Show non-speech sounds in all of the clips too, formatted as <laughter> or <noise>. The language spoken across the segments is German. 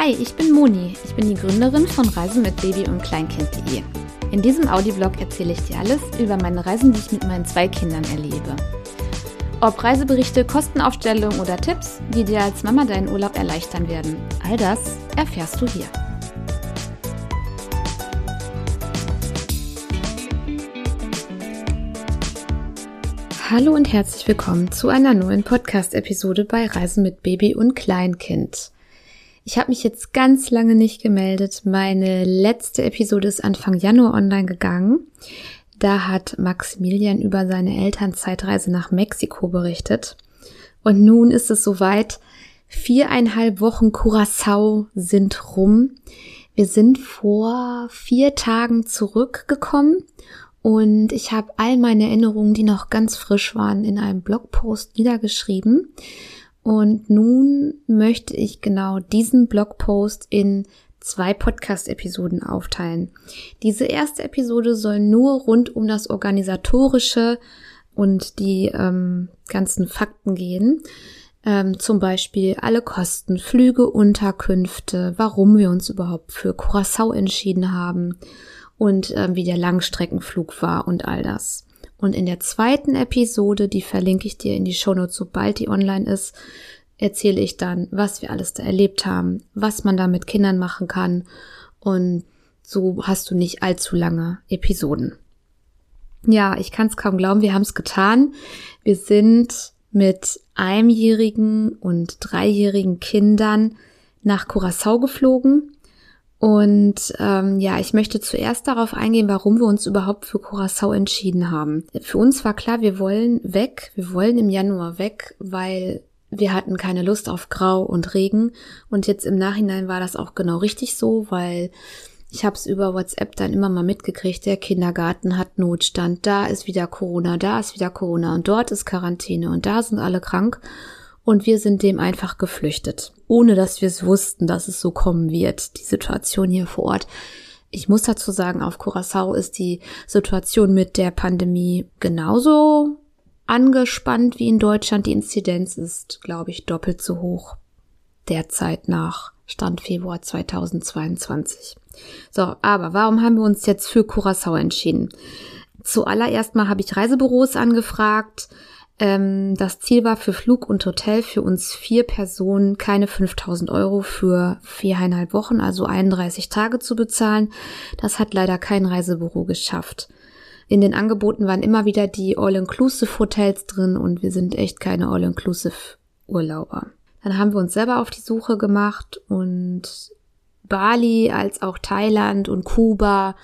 Hi, ich bin Moni. Ich bin die Gründerin von Reisen mit Baby und Kleinkind.de. In diesem Audioblog erzähle ich dir alles über meine Reisen, die ich mit meinen zwei Kindern erlebe. Ob Reiseberichte, Kostenaufstellungen oder Tipps, die dir als Mama deinen Urlaub erleichtern werden, all das erfährst du hier. Hallo und herzlich willkommen zu einer neuen Podcast-Episode bei Reisen mit Baby und Kleinkind. Ich habe mich jetzt ganz lange nicht gemeldet. Meine letzte Episode ist Anfang Januar online gegangen. Da hat Maximilian über seine Elternzeitreise nach Mexiko berichtet. Und nun ist es soweit. Viereinhalb Wochen Curacao sind rum. Wir sind vor vier Tagen zurückgekommen und ich habe all meine Erinnerungen, die noch ganz frisch waren, in einem Blogpost niedergeschrieben. Und nun möchte ich genau diesen Blogpost in zwei Podcast-Episoden aufteilen. Diese erste Episode soll nur rund um das Organisatorische und die ähm, ganzen Fakten gehen. Ähm, zum Beispiel alle Kosten, Flüge, Unterkünfte, warum wir uns überhaupt für Curacao entschieden haben und äh, wie der Langstreckenflug war und all das. Und in der zweiten Episode, die verlinke ich dir in die Shownotes, sobald die online ist, erzähle ich dann, was wir alles da erlebt haben, was man da mit Kindern machen kann. Und so hast du nicht allzu lange Episoden. Ja, ich kann es kaum glauben, wir haben es getan. Wir sind mit einjährigen und dreijährigen Kindern nach Curacao geflogen und ähm, ja, ich möchte zuerst darauf eingehen, warum wir uns überhaupt für Curacao entschieden haben. Für uns war klar, wir wollen weg, wir wollen im Januar weg, weil wir hatten keine Lust auf Grau und Regen. Und jetzt im Nachhinein war das auch genau richtig so, weil ich habe es über WhatsApp dann immer mal mitgekriegt, der Kindergarten hat Notstand, da ist wieder Corona, da ist wieder Corona und dort ist Quarantäne und da sind alle krank. Und wir sind dem einfach geflüchtet, ohne dass wir es wussten, dass es so kommen wird, die Situation hier vor Ort. Ich muss dazu sagen, auf Curacao ist die Situation mit der Pandemie genauso angespannt wie in Deutschland. Die Inzidenz ist, glaube ich, doppelt so hoch derzeit nach Stand Februar 2022. So, aber warum haben wir uns jetzt für Curacao entschieden? Zuallererst mal habe ich Reisebüros angefragt, ähm, das Ziel war für Flug und Hotel für uns vier Personen keine 5000 Euro für viereinhalb Wochen, also 31 Tage zu bezahlen. Das hat leider kein Reisebüro geschafft. In den Angeboten waren immer wieder die All-Inclusive-Hotels drin und wir sind echt keine All-Inclusive-Urlauber. Dann haben wir uns selber auf die Suche gemacht und Bali als auch Thailand und Kuba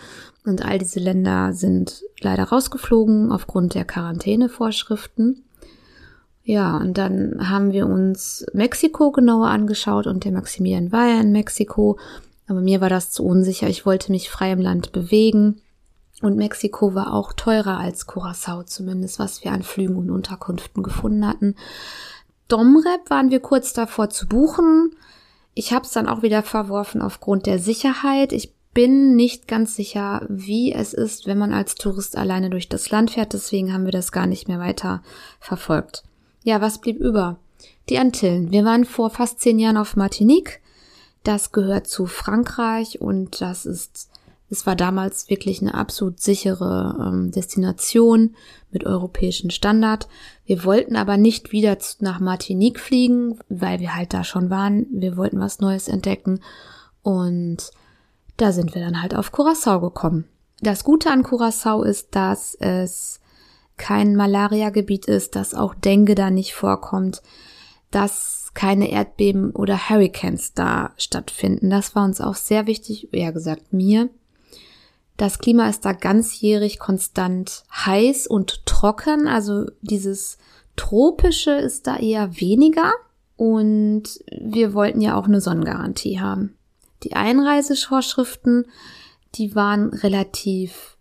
und all diese Länder sind leider rausgeflogen aufgrund der Quarantänevorschriften. Ja, und dann haben wir uns Mexiko genauer angeschaut und der Maximilian war ja in Mexiko. Aber mir war das zu unsicher. Ich wollte mich frei im Land bewegen. Und Mexiko war auch teurer als Curacao, zumindest was wir an Flügen und Unterkünften gefunden hatten. Domrep waren wir kurz davor zu buchen. Ich habe es dann auch wieder verworfen aufgrund der Sicherheit. Ich bin nicht ganz sicher, wie es ist, wenn man als Tourist alleine durch das Land fährt. Deswegen haben wir das gar nicht mehr weiter verfolgt. Ja, was blieb über? Die Antillen. Wir waren vor fast zehn Jahren auf Martinique. Das gehört zu Frankreich und das ist, es war damals wirklich eine absolut sichere ähm, Destination mit europäischen Standard. Wir wollten aber nicht wieder nach Martinique fliegen, weil wir halt da schon waren. Wir wollten was Neues entdecken und da sind wir dann halt auf Curacao gekommen. Das Gute an Curacao ist, dass es kein Malaria-Gebiet ist, dass auch Dengue da nicht vorkommt, dass keine Erdbeben oder Hurricanes da stattfinden. Das war uns auch sehr wichtig, eher gesagt mir. Das Klima ist da ganzjährig konstant heiß und trocken, also dieses tropische ist da eher weniger und wir wollten ja auch eine Sonnengarantie haben. Die Einreisevorschriften, die waren relativ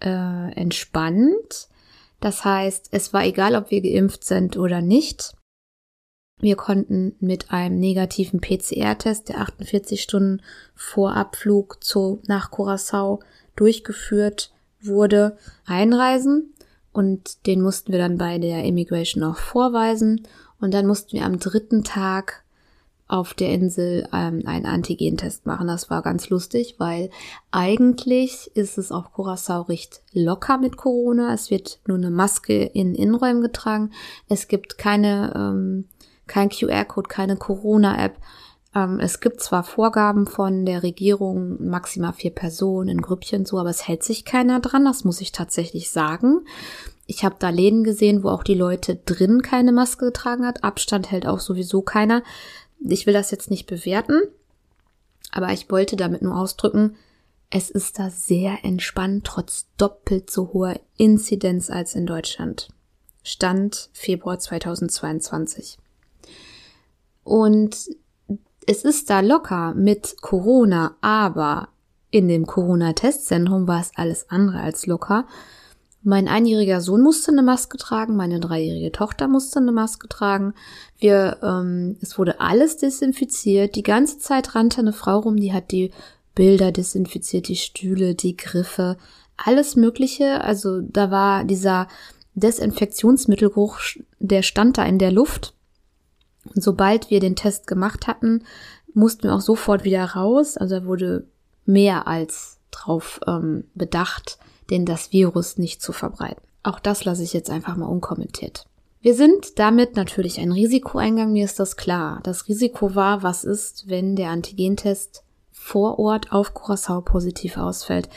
äh, entspannt. Das heißt, es war egal, ob wir geimpft sind oder nicht. Wir konnten mit einem negativen PCR-Test, der 48 Stunden vor Abflug zu, nach Curacao durchgeführt wurde, einreisen. Und den mussten wir dann bei der Immigration auch vorweisen. Und dann mussten wir am dritten Tag auf der Insel ähm, einen Antigentest machen. Das war ganz lustig, weil eigentlich ist es auf Curacao recht locker mit Corona. Es wird nur eine Maske in Innenräumen getragen. Es gibt keine, ähm, kein QR-Code, keine Corona-App. Ähm, es gibt zwar Vorgaben von der Regierung, maximal vier Personen in Grüppchen so, aber es hält sich keiner dran. Das muss ich tatsächlich sagen. Ich habe da Läden gesehen, wo auch die Leute drin keine Maske getragen hat. Abstand hält auch sowieso keiner. Ich will das jetzt nicht bewerten, aber ich wollte damit nur ausdrücken, es ist da sehr entspannt, trotz doppelt so hoher Inzidenz als in Deutschland. Stand Februar 2022. Und es ist da locker mit Corona, aber in dem Corona-Testzentrum war es alles andere als locker. Mein einjähriger Sohn musste eine Maske tragen, meine dreijährige Tochter musste eine Maske tragen. Wir, ähm, es wurde alles desinfiziert. Die ganze Zeit rannte eine Frau rum, die hat die Bilder desinfiziert, die Stühle, die Griffe, alles Mögliche. Also da war dieser Desinfektionsmittelgeruch, der stand da in der Luft. Und sobald wir den Test gemacht hatten, mussten wir auch sofort wieder raus. Also er wurde mehr als drauf ähm, bedacht, denn das Virus nicht zu verbreiten. Auch das lasse ich jetzt einfach mal unkommentiert. Wir sind damit natürlich ein Risiko eingegangen, mir ist das klar. Das Risiko war, was ist, wenn der Antigentest vor Ort auf Curacao positiv ausfällt.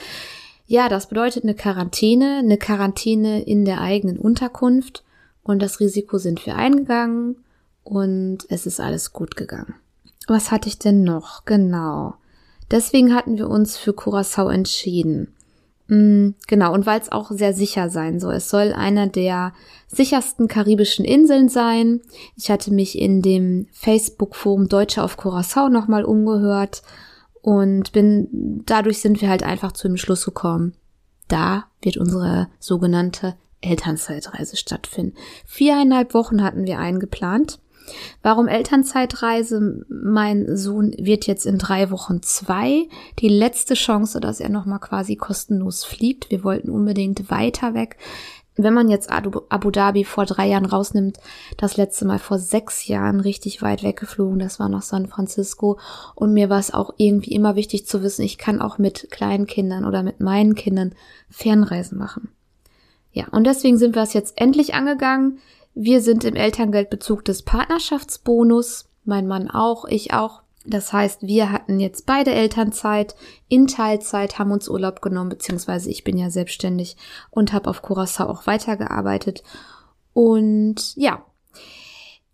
Ja, das bedeutet eine Quarantäne, eine Quarantäne in der eigenen Unterkunft und das Risiko sind wir eingegangen und es ist alles gut gegangen. Was hatte ich denn noch? Genau. Deswegen hatten wir uns für Curacao entschieden. Mm, genau, und weil es auch sehr sicher sein soll. Es soll einer der sichersten karibischen Inseln sein. Ich hatte mich in dem Facebook-Forum Deutsche auf Curacao nochmal umgehört und bin, dadurch sind wir halt einfach zu dem Schluss gekommen. Da wird unsere sogenannte Elternzeitreise stattfinden. Viereinhalb Wochen hatten wir eingeplant. Warum Elternzeitreise? Mein Sohn wird jetzt in drei Wochen zwei. Die letzte Chance, dass er nochmal quasi kostenlos fliegt. Wir wollten unbedingt weiter weg. Wenn man jetzt Abu Dhabi vor drei Jahren rausnimmt, das letzte Mal vor sechs Jahren richtig weit weggeflogen, das war nach San Francisco. Und mir war es auch irgendwie immer wichtig zu wissen, ich kann auch mit kleinen Kindern oder mit meinen Kindern Fernreisen machen. Ja, und deswegen sind wir es jetzt endlich angegangen. Wir sind im Elterngeldbezug des Partnerschaftsbonus, mein Mann auch, ich auch. Das heißt, wir hatten jetzt beide Elternzeit in Teilzeit, haben uns Urlaub genommen, beziehungsweise ich bin ja selbstständig und habe auf Curacao auch weitergearbeitet. Und ja,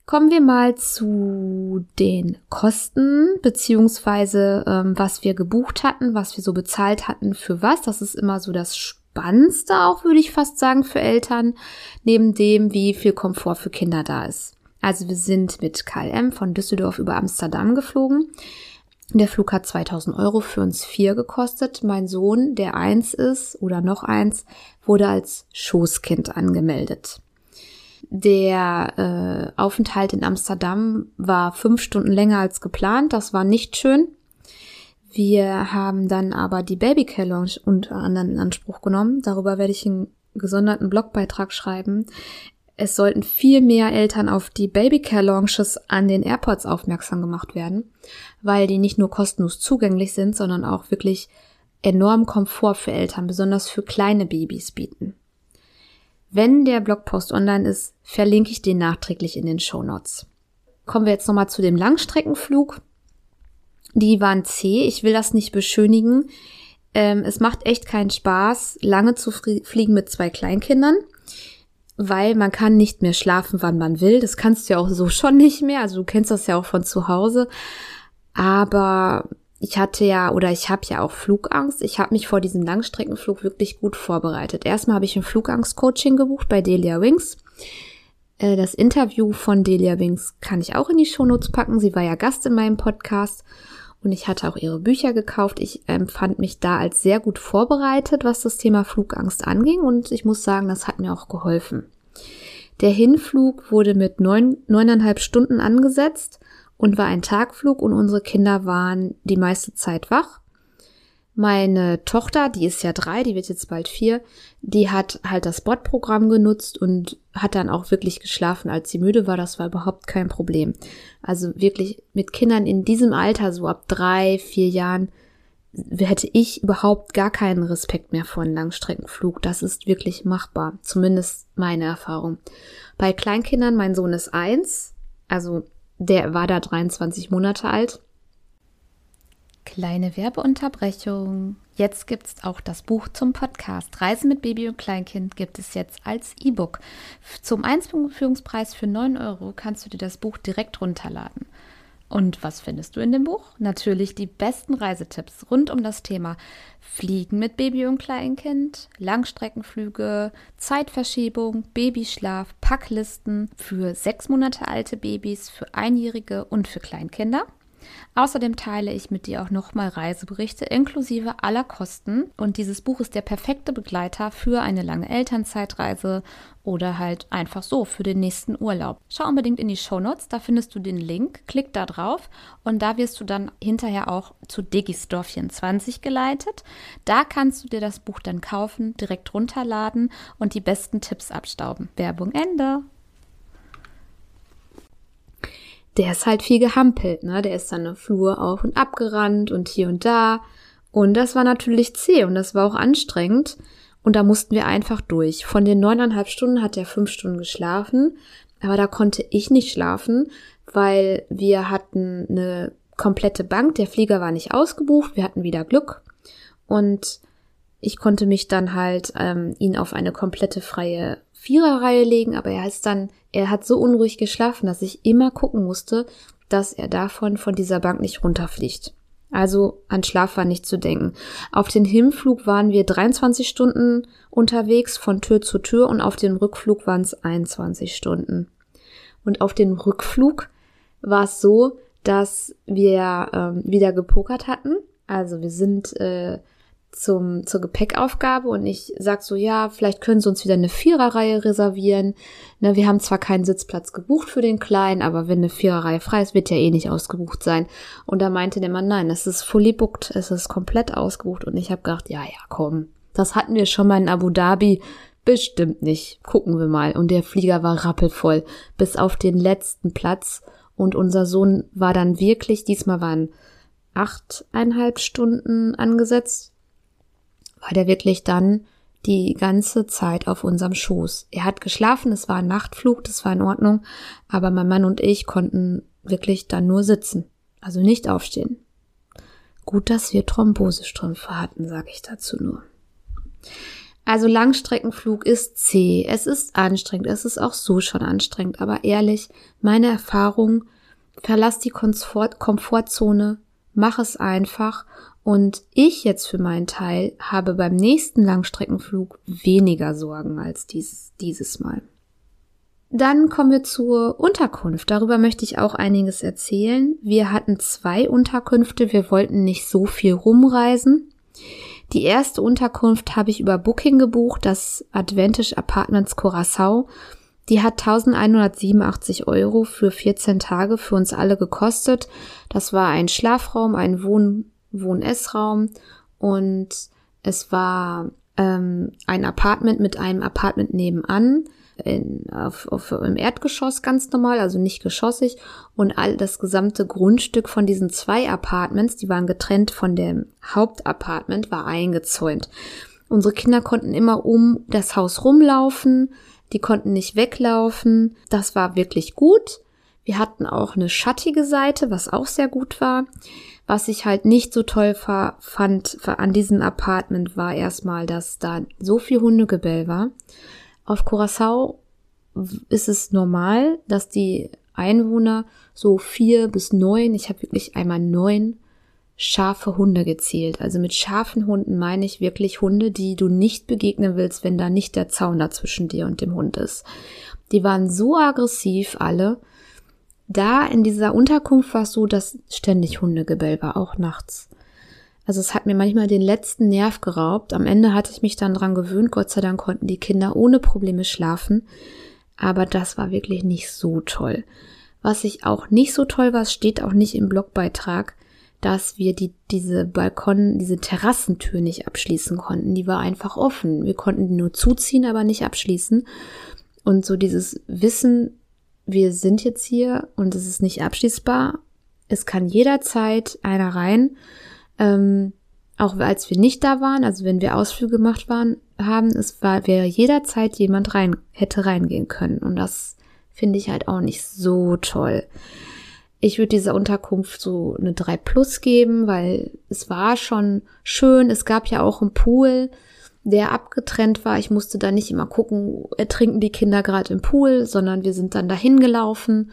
kommen wir mal zu den Kosten, beziehungsweise ähm, was wir gebucht hatten, was wir so bezahlt hatten für was. Das ist immer so das Spannendste auch, würde ich fast sagen, für Eltern, neben dem, wie viel Komfort für Kinder da ist. Also wir sind mit KLM von Düsseldorf über Amsterdam geflogen. Der Flug hat 2000 Euro für uns vier gekostet. Mein Sohn, der eins ist oder noch eins, wurde als Schoßkind angemeldet. Der äh, Aufenthalt in Amsterdam war fünf Stunden länger als geplant. Das war nicht schön. Wir haben dann aber die Babycare Lounge unter anderem in Anspruch genommen. Darüber werde ich einen gesonderten Blogbeitrag schreiben. Es sollten viel mehr Eltern auf die Babycare Launches an den Airports aufmerksam gemacht werden, weil die nicht nur kostenlos zugänglich sind, sondern auch wirklich enorm Komfort für Eltern, besonders für kleine Babys bieten. Wenn der Blogpost online ist, verlinke ich den nachträglich in den Show Notes. Kommen wir jetzt nochmal zu dem Langstreckenflug. Die waren zäh. Ich will das nicht beschönigen. Ähm, es macht echt keinen Spaß, lange zu fliegen mit zwei Kleinkindern, weil man kann nicht mehr schlafen, wann man will. Das kannst du ja auch so <laughs> schon nicht mehr. Also du kennst das ja auch von zu Hause. Aber ich hatte ja oder ich habe ja auch Flugangst. Ich habe mich vor diesem Langstreckenflug wirklich gut vorbereitet. Erstmal habe ich ein Flugangst-Coaching gebucht bei Delia Wings. Äh, das Interview von Delia Wings kann ich auch in die Shownotes packen. Sie war ja Gast in meinem Podcast und ich hatte auch ihre Bücher gekauft. Ich empfand mich da als sehr gut vorbereitet, was das Thema Flugangst anging und ich muss sagen, das hat mir auch geholfen. Der Hinflug wurde mit neun, neuneinhalb Stunden angesetzt und war ein Tagflug und unsere Kinder waren die meiste Zeit wach. Meine Tochter, die ist ja drei, die wird jetzt bald vier, die hat halt das Bot-Programm genutzt und hat dann auch wirklich geschlafen, als sie müde war. Das war überhaupt kein Problem. Also wirklich mit Kindern in diesem Alter, so ab drei, vier Jahren, hätte ich überhaupt gar keinen Respekt mehr vor einem Langstreckenflug. Das ist wirklich machbar. Zumindest meine Erfahrung. Bei Kleinkindern, mein Sohn ist eins, also der war da 23 Monate alt. Kleine Werbeunterbrechung. Jetzt gibt's auch das Buch zum Podcast. Reisen mit Baby und Kleinkind gibt es jetzt als E-Book. Zum Einführungspreis für 9 Euro kannst du dir das Buch direkt runterladen. Und was findest du in dem Buch? Natürlich die besten Reisetipps rund um das Thema Fliegen mit Baby und Kleinkind, Langstreckenflüge, Zeitverschiebung, Babyschlaf, Packlisten für sechs Monate alte Babys, für Einjährige und für Kleinkinder. Außerdem teile ich mit dir auch nochmal Reiseberichte inklusive aller Kosten und dieses Buch ist der perfekte Begleiter für eine lange Elternzeitreise oder halt einfach so für den nächsten Urlaub. Schau unbedingt in die Show Notes, da findest du den Link, klick da drauf und da wirst du dann hinterher auch zu Digistore 24 geleitet. Da kannst du dir das Buch dann kaufen, direkt runterladen und die besten Tipps abstauben. Werbung Ende der ist halt viel gehampelt, ne? Der ist dann eine Flur auf und ab gerannt und hier und da. Und das war natürlich zäh und das war auch anstrengend. Und da mussten wir einfach durch. Von den neuneinhalb Stunden hat er fünf Stunden geschlafen. Aber da konnte ich nicht schlafen, weil wir hatten eine komplette Bank. Der Flieger war nicht ausgebucht. Wir hatten wieder Glück. Und ich konnte mich dann halt ähm, ihn auf eine komplette freie Viererreihe legen, aber er ist dann, er hat so unruhig geschlafen, dass ich immer gucken musste, dass er davon von dieser Bank nicht runterfliegt. Also an Schlaf war nicht zu denken. Auf den Hinflug waren wir 23 Stunden unterwegs von Tür zu Tür und auf dem Rückflug waren es 21 Stunden. Und auf dem Rückflug war es so, dass wir ähm, wieder gepokert hatten. Also wir sind äh, zum, zur Gepäckaufgabe und ich sag so, ja, vielleicht können sie uns wieder eine Viererreihe reservieren. Ne, wir haben zwar keinen Sitzplatz gebucht für den Kleinen, aber wenn eine Viererreihe frei ist, wird ja eh nicht ausgebucht sein. Und da meinte der Mann, nein, es ist fully booked, es ist komplett ausgebucht und ich habe gedacht, ja, ja, komm, das hatten wir schon mal in Abu Dhabi, bestimmt nicht. Gucken wir mal. Und der Flieger war rappelvoll bis auf den letzten Platz und unser Sohn war dann wirklich, diesmal waren achteinhalb Stunden angesetzt war der wirklich dann die ganze Zeit auf unserem Schoß. Er hat geschlafen, es war ein Nachtflug, das war in Ordnung, aber mein Mann und ich konnten wirklich dann nur sitzen, also nicht aufstehen. Gut, dass wir Thrombosestrümpfe hatten, sage ich dazu nur. Also Langstreckenflug ist zäh, es ist anstrengend, es ist auch so schon anstrengend, aber ehrlich, meine Erfahrung, verlass die Komfort Komfortzone, mach es einfach und ich jetzt für meinen Teil habe beim nächsten Langstreckenflug weniger Sorgen als dies, dieses Mal. Dann kommen wir zur Unterkunft. Darüber möchte ich auch einiges erzählen. Wir hatten zwei Unterkünfte. Wir wollten nicht so viel rumreisen. Die erste Unterkunft habe ich über Booking gebucht, das Advantage Apartments Curacao. Die hat 1187 Euro für 14 Tage für uns alle gekostet. Das war ein Schlafraum, ein Wohn Wohn-Essraum und es war ähm, ein Apartment mit einem Apartment nebenan in, auf, auf, im Erdgeschoss ganz normal, also nicht geschossig und all das gesamte Grundstück von diesen zwei Apartments, die waren getrennt von dem Hauptapartment, war eingezäunt. Unsere Kinder konnten immer um das Haus rumlaufen, die konnten nicht weglaufen. Das war wirklich gut. Wir hatten auch eine schattige Seite, was auch sehr gut war. Was ich halt nicht so toll fand an diesem Apartment war erstmal, dass da so viel Hundegebell war. Auf Curacao ist es normal, dass die Einwohner so vier bis neun, ich habe wirklich einmal neun scharfe Hunde gezählt. Also mit scharfen Hunden meine ich wirklich Hunde, die du nicht begegnen willst, wenn da nicht der Zaun dazwischen dir und dem Hund ist. Die waren so aggressiv alle, da in dieser Unterkunft war es so, dass ständig Hundegebell war, auch nachts. Also es hat mir manchmal den letzten Nerv geraubt. Am Ende hatte ich mich dann dran gewöhnt. Gott sei Dank konnten die Kinder ohne Probleme schlafen. Aber das war wirklich nicht so toll. Was ich auch nicht so toll war, steht auch nicht im Blogbeitrag. Dass wir die, diese Balkon, diese Terrassentür nicht abschließen konnten. Die war einfach offen. Wir konnten die nur zuziehen, aber nicht abschließen. Und so dieses Wissen, wir sind jetzt hier und es ist nicht abschließbar. Es kann jederzeit einer rein. Ähm, auch als wir nicht da waren, also wenn wir Ausflüge gemacht waren, haben, es war, wäre jederzeit jemand rein, hätte reingehen können. Und das finde ich halt auch nicht so toll. Ich würde dieser Unterkunft so eine 3 Plus geben, weil es war schon schön. Es gab ja auch einen Pool, der abgetrennt war. Ich musste da nicht immer gucken, ertrinken die Kinder gerade im Pool, sondern wir sind dann dahin gelaufen.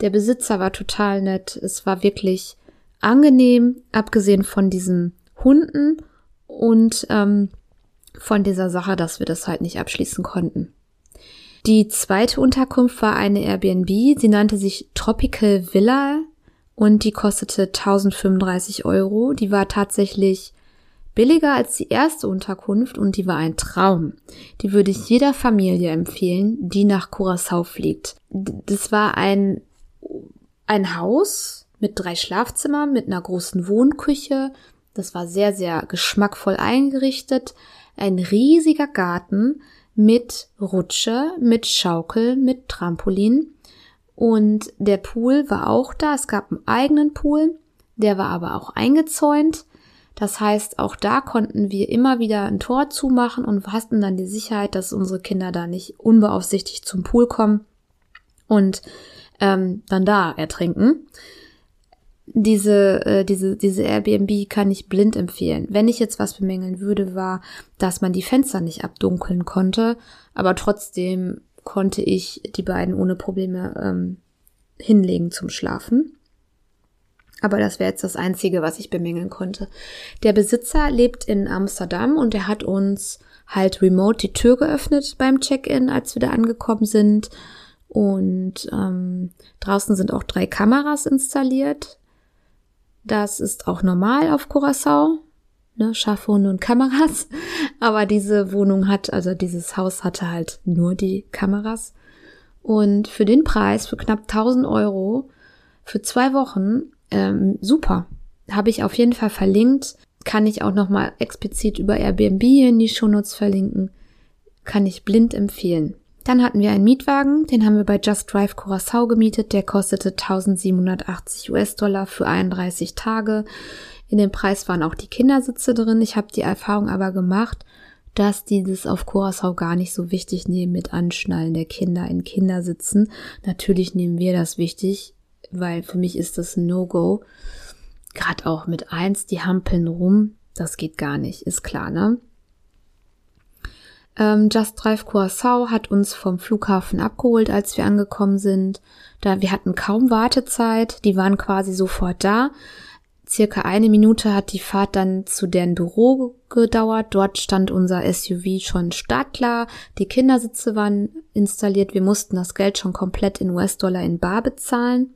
Der Besitzer war total nett. Es war wirklich angenehm, abgesehen von diesen Hunden und ähm, von dieser Sache, dass wir das halt nicht abschließen konnten. Die zweite Unterkunft war eine Airbnb. Sie nannte sich Tropical Villa und die kostete 1035 Euro. Die war tatsächlich billiger als die erste Unterkunft und die war ein Traum. Die würde ich jeder Familie empfehlen, die nach Curacao fliegt. Das war ein, ein Haus mit drei Schlafzimmern, mit einer großen Wohnküche. Das war sehr, sehr geschmackvoll eingerichtet. Ein riesiger Garten mit Rutsche, mit Schaukel, mit Trampolin. Und der Pool war auch da. Es gab einen eigenen Pool. Der war aber auch eingezäunt. Das heißt, auch da konnten wir immer wieder ein Tor zumachen und hatten dann die Sicherheit, dass unsere Kinder da nicht unbeaufsichtigt zum Pool kommen und ähm, dann da ertrinken diese, äh, diese, diese Airbnb kann ich blind empfehlen. Wenn ich jetzt was bemängeln würde, war, dass man die Fenster nicht abdunkeln konnte, aber trotzdem konnte ich die beiden ohne Probleme ähm, hinlegen zum Schlafen. Aber das wäre jetzt das Einzige, was ich bemängeln konnte. Der Besitzer lebt in Amsterdam und er hat uns halt remote die Tür geöffnet beim Check-in, als wir da angekommen sind. Und ähm, draußen sind auch drei Kameras installiert. Das ist auch normal auf Curacao, ne, Schafhunde und Kameras. <laughs> Aber diese Wohnung hat, also dieses Haus hatte halt nur die Kameras. Und für den Preis, für knapp 1000 Euro, für zwei Wochen, ähm, super. Habe ich auf jeden Fall verlinkt. Kann ich auch nochmal explizit über Airbnb in die Shownotes verlinken. Kann ich blind empfehlen. Dann hatten wir einen Mietwagen, den haben wir bei Just Drive Curacao gemietet, der kostete 1780 US-Dollar für 31 Tage. In dem Preis waren auch die Kindersitze drin. Ich habe die Erfahrung aber gemacht, dass dieses auf Curacao gar nicht so wichtig nehmen mit Anschnallen der Kinder in Kindersitzen. Natürlich nehmen wir das wichtig, weil für mich ist das ein No-Go. Gerade auch mit eins, die hampeln rum, das geht gar nicht, ist klar, ne? Ähm, Just Drive Curacao hat uns vom Flughafen abgeholt, als wir angekommen sind. Da wir hatten kaum Wartezeit, die waren quasi sofort da. Circa eine Minute hat die Fahrt dann zu deren Büro gedauert. Dort stand unser SUV schon startklar. Die Kindersitze waren installiert. Wir mussten das Geld schon komplett in US-Dollar in Bar bezahlen.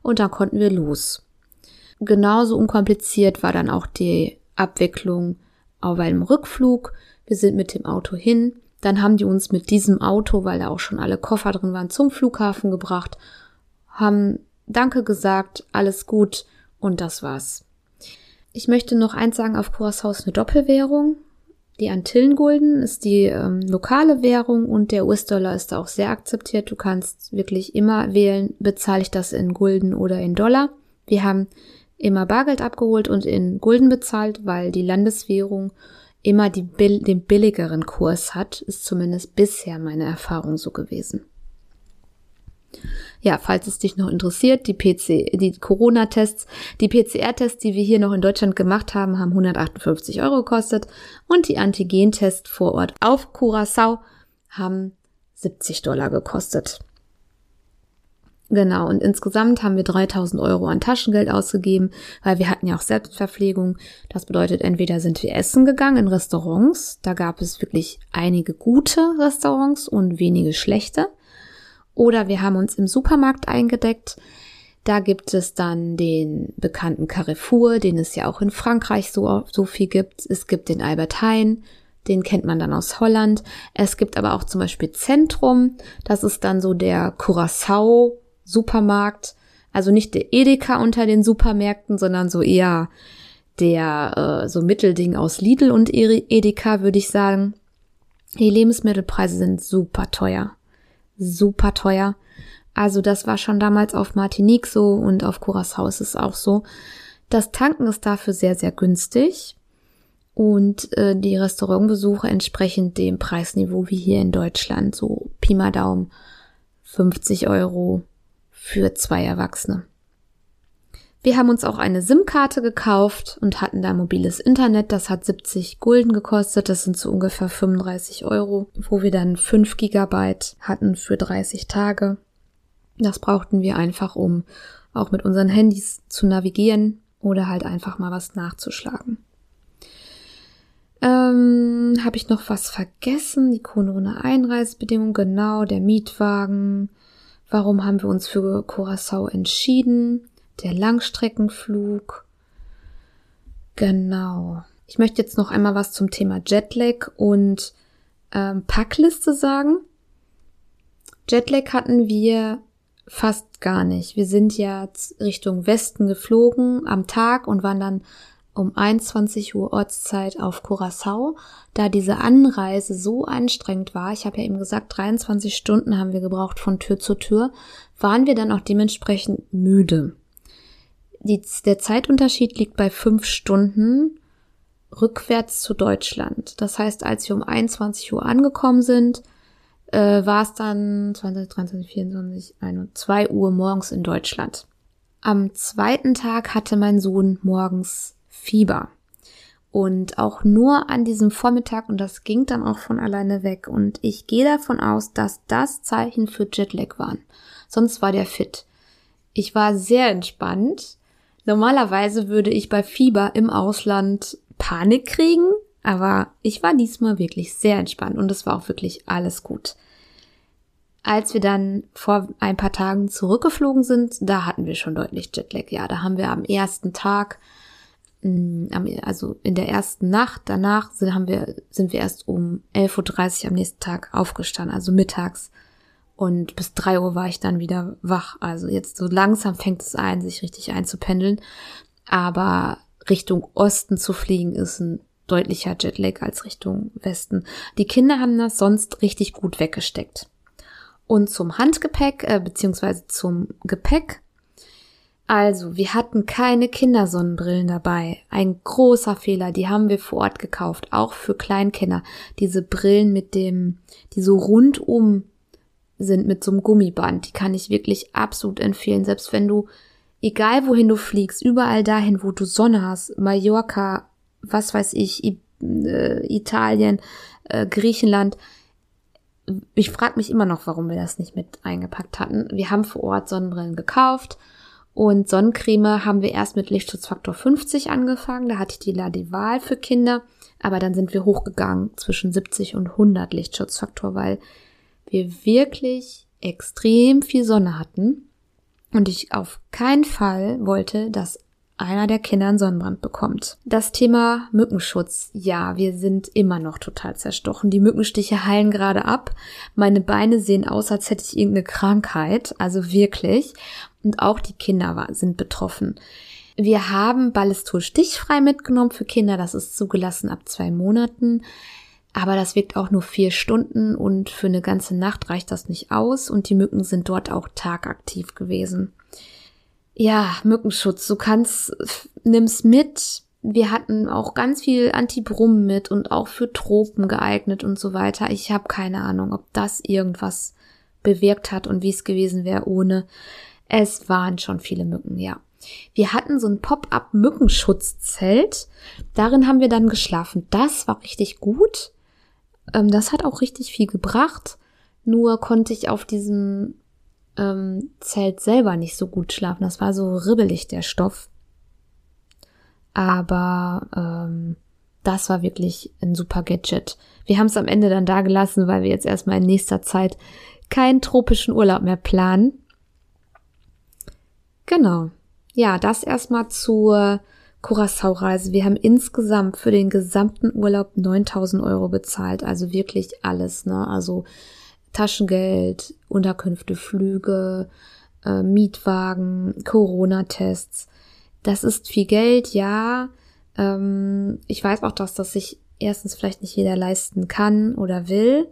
Und dann konnten wir los. Genauso unkompliziert war dann auch die Abwicklung auf einem Rückflug. Wir sind mit dem Auto hin. Dann haben die uns mit diesem Auto, weil da auch schon alle Koffer drin waren, zum Flughafen gebracht, haben Danke gesagt, alles gut und das war's. Ich möchte noch eins sagen, auf Curacao ist eine Doppelwährung. Die Antillengulden ist die ähm, lokale Währung und der US-Dollar ist da auch sehr akzeptiert. Du kannst wirklich immer wählen, bezahle ich das in Gulden oder in Dollar. Wir haben immer Bargeld abgeholt und in Gulden bezahlt, weil die Landeswährung immer die, den billigeren Kurs hat, ist zumindest bisher meine Erfahrung so gewesen. Ja, falls es dich noch interessiert, die PC, die Corona-Tests, die PCR-Tests, die wir hier noch in Deutschland gemacht haben, haben 158 Euro gekostet und die Antigen-Tests vor Ort auf Curacao haben 70 Dollar gekostet. Genau, und insgesamt haben wir 3000 Euro an Taschengeld ausgegeben, weil wir hatten ja auch Selbstverpflegung. Das bedeutet, entweder sind wir essen gegangen in Restaurants, da gab es wirklich einige gute Restaurants und wenige schlechte. Oder wir haben uns im Supermarkt eingedeckt. Da gibt es dann den bekannten Carrefour, den es ja auch in Frankreich so, so viel gibt. Es gibt den Albert Heijn, den kennt man dann aus Holland. Es gibt aber auch zum Beispiel Zentrum. Das ist dann so der Curacao Supermarkt. Also nicht der Edeka unter den Supermärkten, sondern so eher der äh, so Mittelding aus Lidl und Edeka, würde ich sagen. Die Lebensmittelpreise sind super teuer. Super teuer. Also das war schon damals auf Martinique so und auf Curacao ist es auch so. Das Tanken ist dafür sehr, sehr günstig und äh, die Restaurantbesuche entsprechend dem Preisniveau wie hier in Deutschland, so Pi mal Daumen 50 Euro für zwei Erwachsene. Wir haben uns auch eine SIM-Karte gekauft und hatten da mobiles Internet. Das hat 70 Gulden gekostet. Das sind so ungefähr 35 Euro, wo wir dann 5 Gigabyte hatten für 30 Tage. Das brauchten wir einfach, um auch mit unseren Handys zu navigieren oder halt einfach mal was nachzuschlagen. Ähm, Habe ich noch was vergessen? Die Corona-Einreisebedingungen, genau, der Mietwagen. Warum haben wir uns für Curacao entschieden? Der Langstreckenflug. Genau. Ich möchte jetzt noch einmal was zum Thema Jetlag und ähm, Packliste sagen. Jetlag hatten wir fast gar nicht. Wir sind ja Richtung Westen geflogen am Tag und waren dann um 21 Uhr Ortszeit auf Curacao, da diese Anreise so anstrengend war, ich habe ja eben gesagt, 23 Stunden haben wir gebraucht von Tür zu Tür, waren wir dann auch dementsprechend müde. Die, der Zeitunterschied liegt bei fünf Stunden rückwärts zu Deutschland. Das heißt, als wir um 21 Uhr angekommen sind, äh, war es dann 20, 23, 24, 1, 2 Uhr morgens in Deutschland. Am zweiten Tag hatte mein Sohn morgens Fieber. Und auch nur an diesem Vormittag, und das ging dann auch von alleine weg. Und ich gehe davon aus, dass das Zeichen für Jetlag waren. Sonst war der fit. Ich war sehr entspannt. Normalerweise würde ich bei Fieber im Ausland Panik kriegen, aber ich war diesmal wirklich sehr entspannt und es war auch wirklich alles gut. Als wir dann vor ein paar Tagen zurückgeflogen sind, da hatten wir schon deutlich Jetlag. Ja, da haben wir am ersten Tag also in der ersten Nacht danach sind, haben wir, sind wir erst um 11.30 Uhr am nächsten Tag aufgestanden, also mittags. Und bis drei Uhr war ich dann wieder wach. Also jetzt so langsam fängt es ein, sich richtig einzupendeln. Aber Richtung Osten zu fliegen ist ein deutlicher Jetlag als Richtung Westen. Die Kinder haben das sonst richtig gut weggesteckt. Und zum Handgepäck, äh, beziehungsweise zum Gepäck also, wir hatten keine Kindersonnenbrillen dabei. Ein großer Fehler, die haben wir vor Ort gekauft, auch für Kleinkinder. Diese Brillen mit dem, die so rundum sind mit so einem Gummiband, die kann ich wirklich absolut empfehlen. Selbst wenn du, egal wohin du fliegst, überall dahin, wo du Sonne hast, Mallorca, was weiß ich, I äh, Italien, äh, Griechenland, ich frage mich immer noch, warum wir das nicht mit eingepackt hatten. Wir haben vor Ort Sonnenbrillen gekauft und Sonnencreme haben wir erst mit Lichtschutzfaktor 50 angefangen. Da hatte ich die Ladival für Kinder. Aber dann sind wir hochgegangen zwischen 70 und 100 Lichtschutzfaktor, weil wir wirklich extrem viel Sonne hatten. Und ich auf keinen Fall wollte, dass einer der Kinder einen Sonnenbrand bekommt. Das Thema Mückenschutz. Ja, wir sind immer noch total zerstochen. Die Mückenstiche heilen gerade ab. Meine Beine sehen aus, als hätte ich irgendeine Krankheit. Also wirklich und auch die Kinder sind betroffen. Wir haben Ballistur stichfrei mitgenommen für Kinder, das ist zugelassen ab zwei Monaten. Aber das wirkt auch nur vier Stunden und für eine ganze Nacht reicht das nicht aus und die Mücken sind dort auch tagaktiv gewesen. Ja, Mückenschutz, du kannst, nimm's mit. Wir hatten auch ganz viel Antibrum mit und auch für Tropen geeignet und so weiter. Ich habe keine Ahnung, ob das irgendwas bewirkt hat und wie es gewesen wäre ohne. Es waren schon viele Mücken, ja. Wir hatten so ein Pop-up-Mückenschutzzelt. Darin haben wir dann geschlafen. Das war richtig gut. Ähm, das hat auch richtig viel gebracht. Nur konnte ich auf diesem ähm, Zelt selber nicht so gut schlafen. Das war so ribbelig, der Stoff. Aber ähm, das war wirklich ein super Gadget. Wir haben es am Ende dann da gelassen, weil wir jetzt erstmal in nächster Zeit keinen tropischen Urlaub mehr planen. Genau. Ja, das erstmal zur Curacao-Reise. Wir haben insgesamt für den gesamten Urlaub 9000 Euro bezahlt. Also wirklich alles, ne? Also Taschengeld, Unterkünfte, Flüge, äh, Mietwagen, Corona-Tests. Das ist viel Geld, ja. Ähm, ich weiß auch, dass das sich erstens vielleicht nicht jeder leisten kann oder will.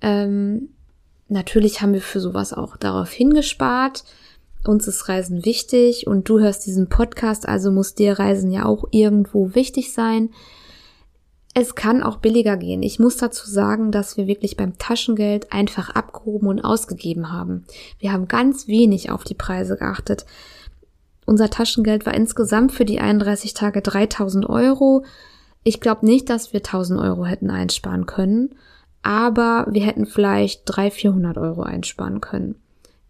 Ähm, natürlich haben wir für sowas auch darauf hingespart. Uns ist Reisen wichtig und du hörst diesen Podcast, also muss dir Reisen ja auch irgendwo wichtig sein. Es kann auch billiger gehen. Ich muss dazu sagen, dass wir wirklich beim Taschengeld einfach abgehoben und ausgegeben haben. Wir haben ganz wenig auf die Preise geachtet. Unser Taschengeld war insgesamt für die 31 Tage 3000 Euro. Ich glaube nicht, dass wir 1000 Euro hätten einsparen können, aber wir hätten vielleicht 300, 400 Euro einsparen können.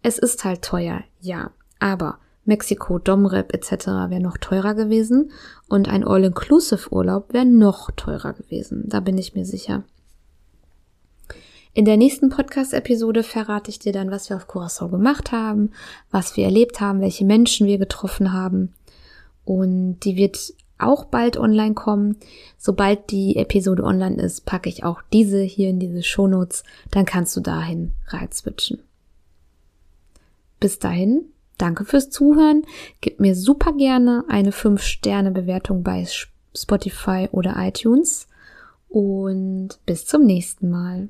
Es ist halt teuer, ja, aber Mexiko, Domrep etc. wäre noch teurer gewesen und ein All-Inclusive-Urlaub wäre noch teurer gewesen, da bin ich mir sicher. In der nächsten Podcast-Episode verrate ich dir dann, was wir auf Curacao gemacht haben, was wir erlebt haben, welche Menschen wir getroffen haben. Und die wird auch bald online kommen. Sobald die Episode online ist, packe ich auch diese hier in diese Shownotes. Dann kannst du dahin rein switchen. Bis dahin, danke fürs Zuhören. Gib mir super gerne eine 5-Sterne-Bewertung bei Spotify oder iTunes. Und bis zum nächsten Mal.